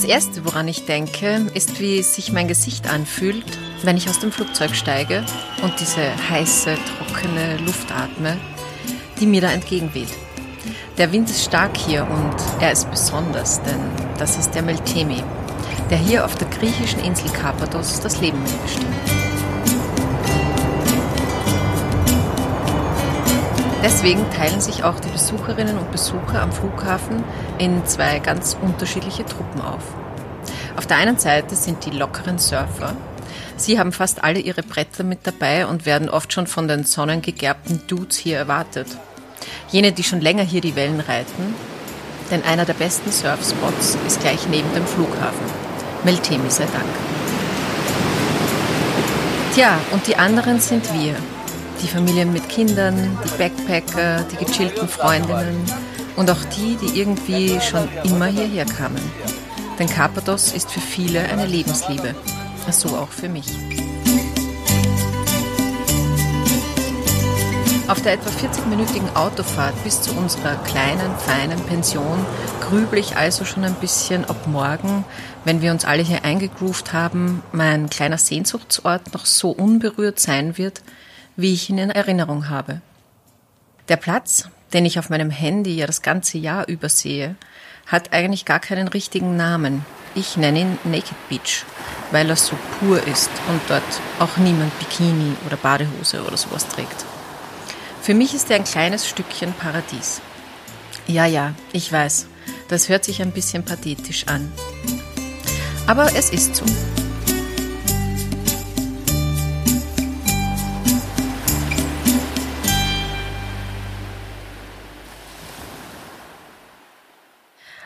Das Erste, woran ich denke, ist, wie sich mein Gesicht anfühlt, wenn ich aus dem Flugzeug steige und diese heiße, trockene Luft atme, die mir da entgegenweht. Der Wind ist stark hier und er ist besonders, denn das ist der Meltemi, der hier auf der griechischen Insel Karpathos das Leben mir bestimmt. Deswegen teilen sich auch die Besucherinnen und Besucher am Flughafen in zwei ganz unterschiedliche Truppen auf. Auf der einen Seite sind die lockeren Surfer. Sie haben fast alle ihre Bretter mit dabei und werden oft schon von den sonnengegerbten Dudes hier erwartet. Jene, die schon länger hier die Wellen reiten, denn einer der besten Surfspots ist gleich neben dem Flughafen. Meltemi sei Dank. Tja, und die anderen sind wir, die Familien mit Kindern, die Backpacker, die gechillten Freundinnen und auch die, die irgendwie schon immer hierher kamen. Denn Karpathos ist für viele eine Lebensliebe, so auch für mich. Auf der etwa 40-minütigen Autofahrt bis zu unserer kleinen, feinen Pension grüble ich also schon ein bisschen, ob morgen, wenn wir uns alle hier eingegroovt haben, mein kleiner Sehnsuchtsort noch so unberührt sein wird, wie ich ihn in Erinnerung habe. Der Platz, den ich auf meinem Handy ja das ganze Jahr übersehe, hat eigentlich gar keinen richtigen Namen. Ich nenne ihn Naked Beach, weil er so pur ist und dort auch niemand Bikini oder Badehose oder sowas trägt. Für mich ist er ein kleines Stückchen Paradies. Ja, ja, ich weiß, das hört sich ein bisschen pathetisch an. Aber es ist so.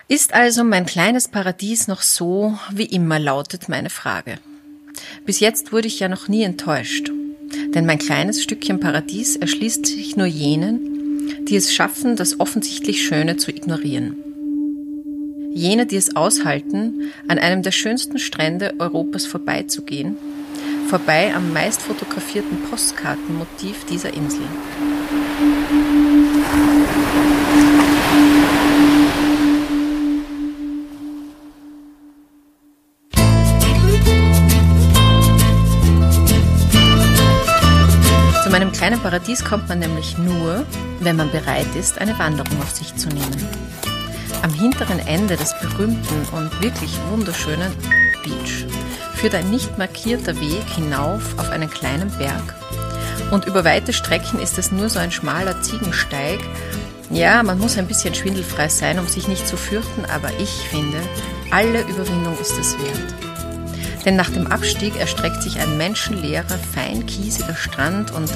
Ist also mein kleines Paradies noch so wie immer, lautet meine Frage. Bis jetzt wurde ich ja noch nie enttäuscht, denn mein kleines Stückchen Paradies erschließt sich nur jenen, die es schaffen, das offensichtlich Schöne zu ignorieren. Jene, die es aushalten, an einem der schönsten Strände Europas vorbeizugehen, vorbei am meist fotografierten Postkartenmotiv dieser Insel. Kleinen Paradies kommt man nämlich nur, wenn man bereit ist, eine Wanderung auf sich zu nehmen. Am hinteren Ende des berühmten und wirklich wunderschönen Beach führt ein nicht markierter Weg hinauf auf einen kleinen Berg. Und über weite Strecken ist es nur so ein schmaler Ziegensteig. Ja, man muss ein bisschen schwindelfrei sein, um sich nicht zu fürchten, aber ich finde, alle Überwindung ist es wert. Denn nach dem Abstieg erstreckt sich ein menschenleerer, fein kiesiger Strand und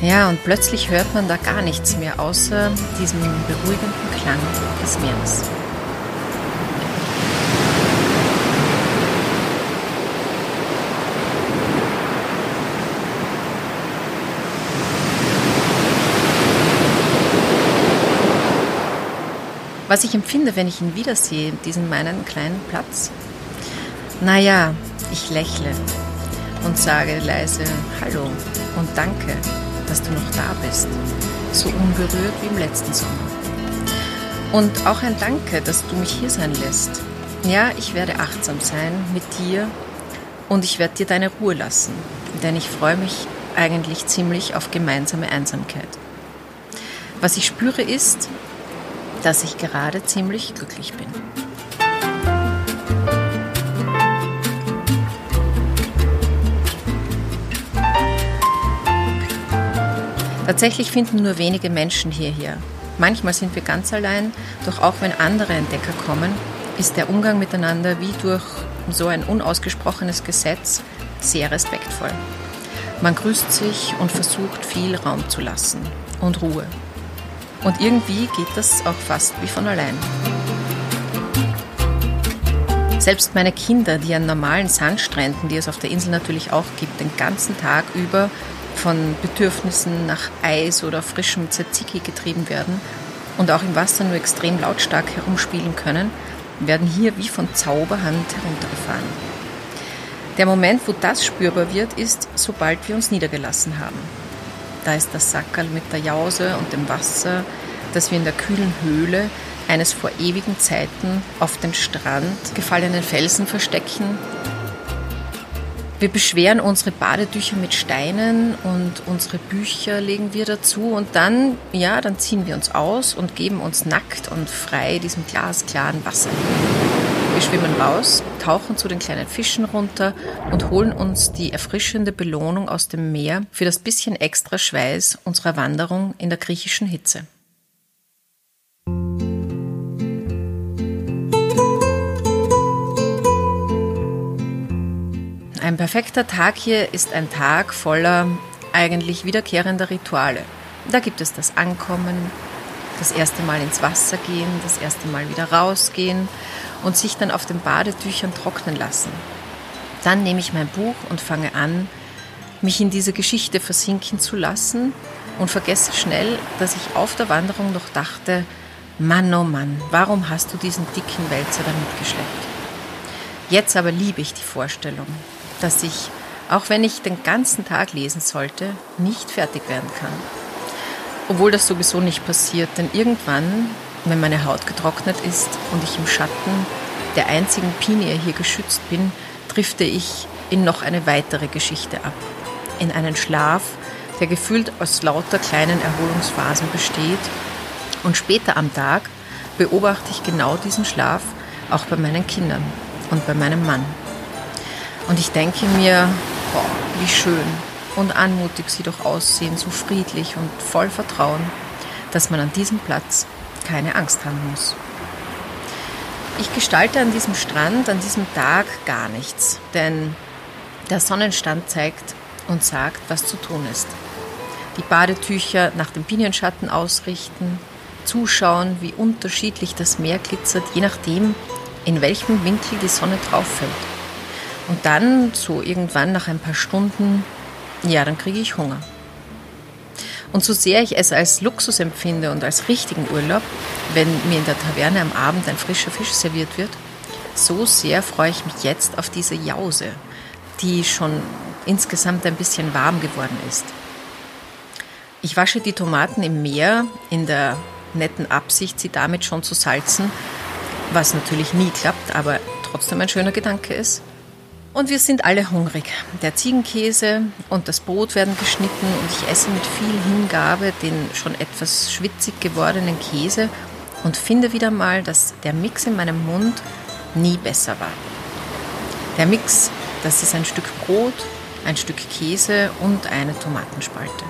ja, und plötzlich hört man da gar nichts mehr außer diesem beruhigenden Klang des Meeres. Was ich empfinde, wenn ich ihn wiedersehe, diesen meinen kleinen Platz. Naja, ich lächle und sage leise Hallo und danke, dass du noch da bist, so unberührt wie im letzten Sommer. Und auch ein Danke, dass du mich hier sein lässt. Ja, ich werde achtsam sein mit dir und ich werde dir deine Ruhe lassen, denn ich freue mich eigentlich ziemlich auf gemeinsame Einsamkeit. Was ich spüre ist, dass ich gerade ziemlich glücklich bin. Tatsächlich finden nur wenige Menschen hierher. Manchmal sind wir ganz allein, doch auch wenn andere Entdecker kommen, ist der Umgang miteinander wie durch so ein unausgesprochenes Gesetz sehr respektvoll. Man grüßt sich und versucht viel Raum zu lassen und Ruhe. Und irgendwie geht das auch fast wie von allein. Selbst meine Kinder, die an normalen Sandstränden, die es auf der Insel natürlich auch gibt, den ganzen Tag über von Bedürfnissen nach Eis oder frischem Tzatziki getrieben werden und auch im Wasser nur extrem lautstark herumspielen können, werden hier wie von Zauberhand heruntergefahren. Der Moment, wo das spürbar wird, ist, sobald wir uns niedergelassen haben. Da ist das Sackerl mit der Jause und dem Wasser, das wir in der kühlen Höhle, eines vor ewigen Zeiten auf den Strand gefallenen Felsen verstecken. Wir beschweren unsere Badetücher mit Steinen und unsere Bücher legen wir dazu und dann, ja, dann ziehen wir uns aus und geben uns nackt und frei diesem glasklaren Wasser. Wir schwimmen raus, tauchen zu den kleinen Fischen runter und holen uns die erfrischende Belohnung aus dem Meer für das bisschen extra Schweiß unserer Wanderung in der griechischen Hitze. Ein perfekter Tag hier ist ein Tag voller eigentlich wiederkehrender Rituale. Da gibt es das Ankommen, das erste Mal ins Wasser gehen, das erste Mal wieder rausgehen und sich dann auf den Badetüchern trocknen lassen. Dann nehme ich mein Buch und fange an, mich in diese Geschichte versinken zu lassen und vergesse schnell, dass ich auf der Wanderung noch dachte, Mann, oh Mann, warum hast du diesen dicken Wälzer da mitgeschleppt? Jetzt aber liebe ich die Vorstellung, dass ich, auch wenn ich den ganzen Tag lesen sollte, nicht fertig werden kann. Obwohl das sowieso nicht passiert, denn irgendwann, wenn meine Haut getrocknet ist und ich im Schatten der einzigen Pinie hier geschützt bin, drifte ich in noch eine weitere Geschichte ab. In einen Schlaf, der gefühlt aus lauter kleinen Erholungsphasen besteht. Und später am Tag beobachte ich genau diesen Schlaf auch bei meinen Kindern und bei meinem Mann. Und ich denke mir, boah, wie schön, und anmutig sie doch aussehen, so friedlich und voll Vertrauen, dass man an diesem Platz keine Angst haben muss. Ich gestalte an diesem Strand, an diesem Tag gar nichts, denn der Sonnenstand zeigt und sagt, was zu tun ist. Die Badetücher nach dem Pinienschatten ausrichten, zuschauen, wie unterschiedlich das Meer glitzert, je nachdem, in welchem Winkel die Sonne drauf fällt. Und dann, so irgendwann nach ein paar Stunden, ja, dann kriege ich Hunger. Und so sehr ich es als Luxus empfinde und als richtigen Urlaub, wenn mir in der Taverne am Abend ein frischer Fisch serviert wird, so sehr freue ich mich jetzt auf diese Jause, die schon insgesamt ein bisschen warm geworden ist. Ich wasche die Tomaten im Meer in der netten Absicht, sie damit schon zu salzen, was natürlich nie klappt, aber trotzdem ein schöner Gedanke ist. Und wir sind alle hungrig. Der Ziegenkäse und das Brot werden geschnitten und ich esse mit viel Hingabe den schon etwas schwitzig gewordenen Käse und finde wieder mal, dass der Mix in meinem Mund nie besser war. Der Mix, das ist ein Stück Brot, ein Stück Käse und eine Tomatenspalte.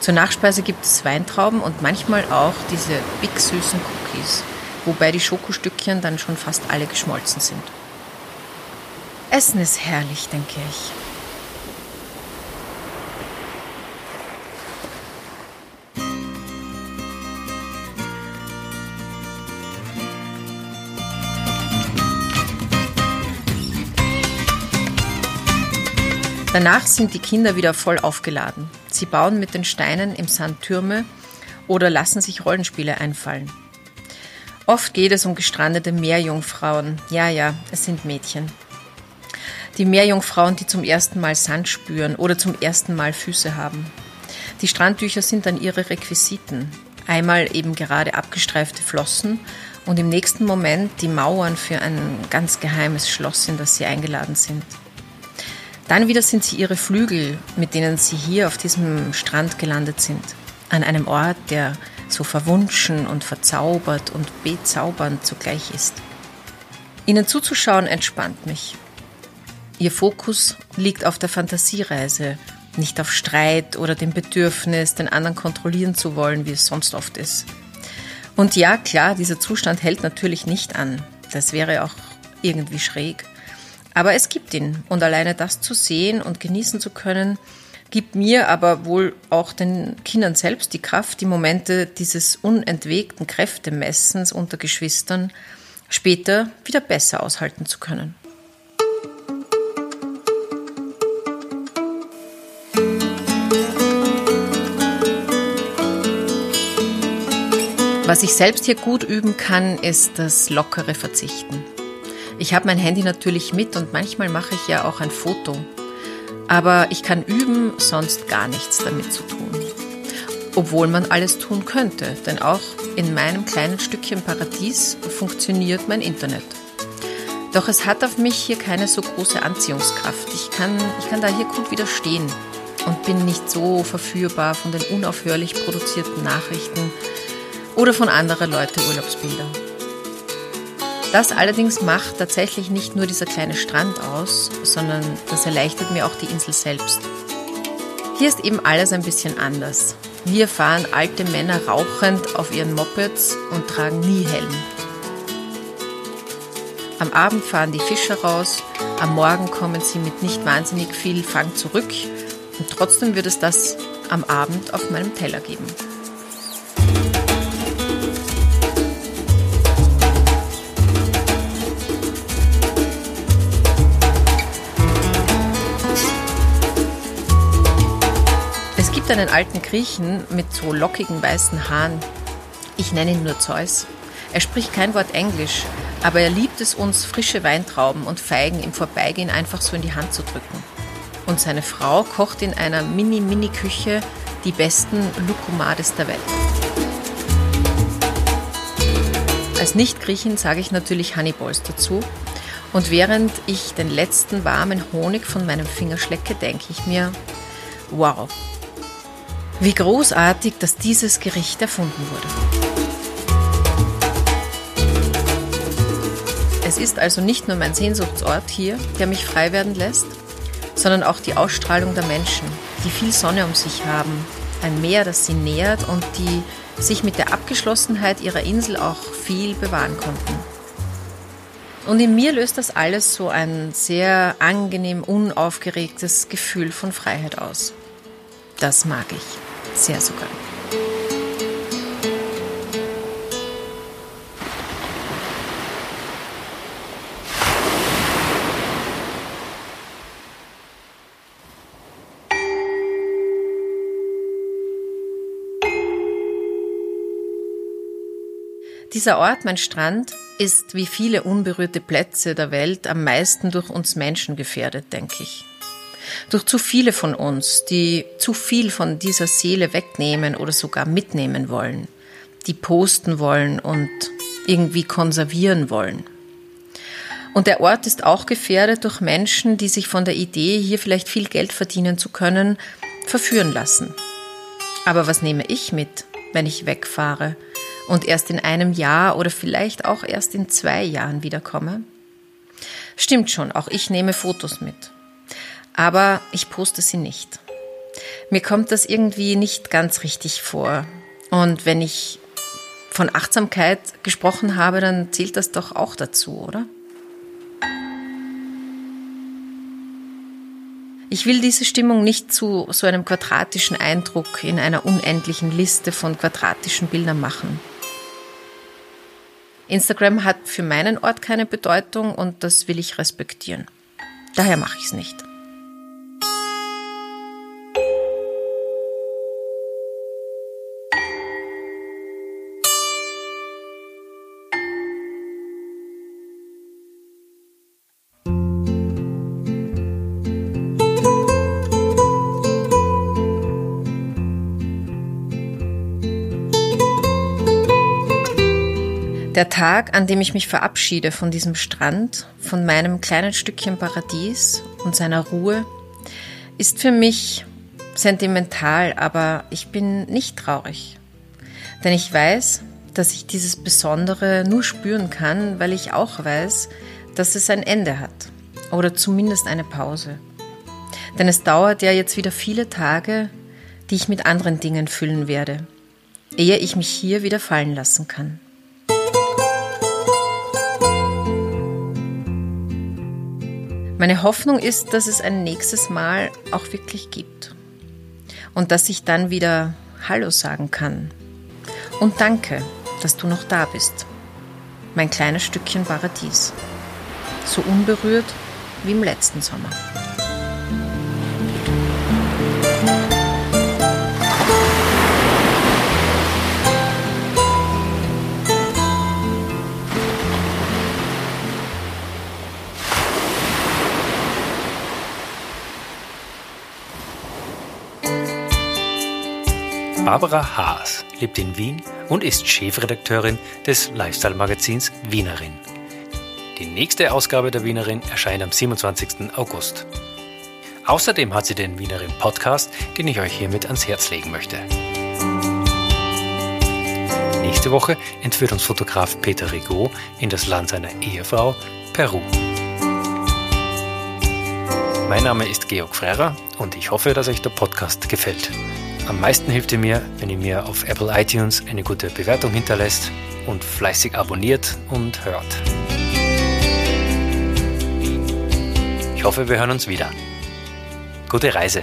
Zur Nachspeise gibt es Weintrauben und manchmal auch diese big süßen Cookies, wobei die Schokostückchen dann schon fast alle geschmolzen sind. Essen ist herrlich, denke ich. Danach sind die Kinder wieder voll aufgeladen. Sie bauen mit den Steinen im Sand Türme oder lassen sich Rollenspiele einfallen. Oft geht es um gestrandete Meerjungfrauen. Ja, ja, es sind Mädchen die Meerjungfrauen, die zum ersten Mal Sand spüren oder zum ersten Mal Füße haben. Die Strandtücher sind dann ihre Requisiten. Einmal eben gerade abgestreifte Flossen und im nächsten Moment die Mauern für ein ganz geheimes Schloss, in das sie eingeladen sind. Dann wieder sind sie ihre Flügel, mit denen sie hier auf diesem Strand gelandet sind. An einem Ort, der so verwunschen und verzaubert und bezaubernd zugleich ist. Ihnen zuzuschauen entspannt mich. Ihr Fokus liegt auf der Fantasiereise, nicht auf Streit oder dem Bedürfnis, den anderen kontrollieren zu wollen, wie es sonst oft ist. Und ja, klar, dieser Zustand hält natürlich nicht an. Das wäre auch irgendwie schräg. Aber es gibt ihn. Und alleine das zu sehen und genießen zu können, gibt mir aber wohl auch den Kindern selbst die Kraft, die Momente dieses unentwegten Kräftemessens unter Geschwistern später wieder besser aushalten zu können. Was ich selbst hier gut üben kann, ist das lockere Verzichten. Ich habe mein Handy natürlich mit und manchmal mache ich ja auch ein Foto. Aber ich kann üben, sonst gar nichts damit zu tun. Obwohl man alles tun könnte, denn auch in meinem kleinen Stückchen Paradies funktioniert mein Internet. Doch es hat auf mich hier keine so große Anziehungskraft. Ich kann, ich kann da hier gut widerstehen und bin nicht so verführbar von den unaufhörlich produzierten Nachrichten oder von anderen Leute Urlaubsbildern. Das allerdings macht tatsächlich nicht nur dieser kleine Strand aus, sondern das erleichtert mir auch die Insel selbst. Hier ist eben alles ein bisschen anders. Hier fahren alte Männer rauchend auf ihren Mopeds und tragen nie Helm. Am Abend fahren die Fischer raus, am Morgen kommen sie mit nicht wahnsinnig viel Fang zurück und trotzdem wird es das am Abend auf meinem Teller geben. Einen alten Griechen mit so lockigen weißen Haaren. Ich nenne ihn nur Zeus. Er spricht kein Wort Englisch, aber er liebt es uns, frische Weintrauben und Feigen im Vorbeigehen einfach so in die Hand zu drücken. Und seine Frau kocht in einer Mini-Mini-Küche die besten Lukumades der Welt. Als Nicht-Griechin sage ich natürlich Honeyballs dazu. Und während ich den letzten warmen Honig von meinem Finger schlecke, denke ich mir, wow, wie großartig, dass dieses Gericht erfunden wurde. Es ist also nicht nur mein Sehnsuchtsort hier, der mich frei werden lässt, sondern auch die Ausstrahlung der Menschen, die viel Sonne um sich haben, ein Meer, das sie nährt und die sich mit der Abgeschlossenheit ihrer Insel auch viel bewahren konnten. Und in mir löst das alles so ein sehr angenehm unaufgeregtes Gefühl von Freiheit aus. Das mag ich. Sehr sogar. Dieser Ort, mein Strand, ist wie viele unberührte Plätze der Welt am meisten durch uns Menschen gefährdet, denke ich durch zu viele von uns, die zu viel von dieser Seele wegnehmen oder sogar mitnehmen wollen, die posten wollen und irgendwie konservieren wollen. Und der Ort ist auch gefährdet durch Menschen, die sich von der Idee, hier vielleicht viel Geld verdienen zu können, verführen lassen. Aber was nehme ich mit, wenn ich wegfahre und erst in einem Jahr oder vielleicht auch erst in zwei Jahren wiederkomme? Stimmt schon, auch ich nehme Fotos mit aber ich poste sie nicht. Mir kommt das irgendwie nicht ganz richtig vor. Und wenn ich von Achtsamkeit gesprochen habe, dann zählt das doch auch dazu, oder? Ich will diese Stimmung nicht zu so einem quadratischen Eindruck in einer unendlichen Liste von quadratischen Bildern machen. Instagram hat für meinen Ort keine Bedeutung und das will ich respektieren. Daher mache ich es nicht. Der Tag, an dem ich mich verabschiede von diesem Strand, von meinem kleinen Stückchen Paradies und seiner Ruhe, ist für mich sentimental, aber ich bin nicht traurig. Denn ich weiß, dass ich dieses Besondere nur spüren kann, weil ich auch weiß, dass es ein Ende hat oder zumindest eine Pause. Denn es dauert ja jetzt wieder viele Tage, die ich mit anderen Dingen füllen werde, ehe ich mich hier wieder fallen lassen kann. Meine Hoffnung ist, dass es ein nächstes Mal auch wirklich gibt. Und dass ich dann wieder Hallo sagen kann. Und danke, dass du noch da bist. Mein kleines Stückchen Paradies. So unberührt wie im letzten Sommer. Barbara Haas lebt in Wien und ist Chefredakteurin des Lifestyle-Magazins Wienerin. Die nächste Ausgabe der Wienerin erscheint am 27. August. Außerdem hat sie den Wienerin Podcast, den ich euch hiermit ans Herz legen möchte. Nächste Woche entführt uns Fotograf Peter Rigaud in das Land seiner Ehefrau, Peru. Mein Name ist Georg Freirer und ich hoffe, dass euch der Podcast gefällt. Am meisten hilft ihr mir, wenn ihr mir auf Apple iTunes eine gute Bewertung hinterlässt und fleißig abonniert und hört. Ich hoffe, wir hören uns wieder. Gute Reise!